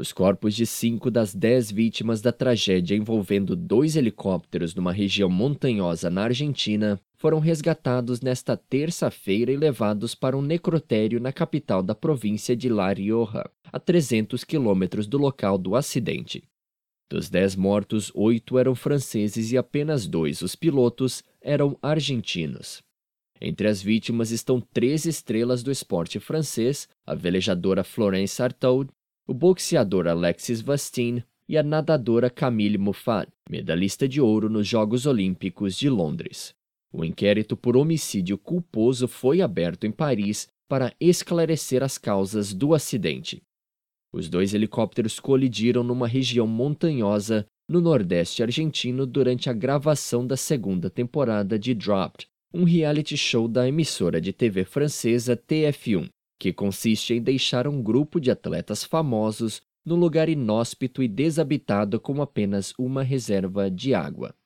Os corpos de cinco das dez vítimas da tragédia envolvendo dois helicópteros numa região montanhosa na Argentina foram resgatados nesta terça-feira e levados para um necrotério na capital da província de La Rioja, a 300 quilômetros do local do acidente. Dos dez mortos, oito eram franceses e apenas dois, os pilotos, eram argentinos. Entre as vítimas estão três estrelas do esporte francês, a velejadora Florence Artaud, o boxeador Alexis Vastin e a nadadora Camille Muffat, medalhista de ouro nos Jogos Olímpicos de Londres. O inquérito por homicídio culposo foi aberto em Paris para esclarecer as causas do acidente. Os dois helicópteros colidiram numa região montanhosa no nordeste argentino durante a gravação da segunda temporada de Dropped, um reality show da emissora de TV francesa TF1, que consiste em deixar um grupo de atletas famosos num lugar inóspito e desabitado com apenas uma reserva de água.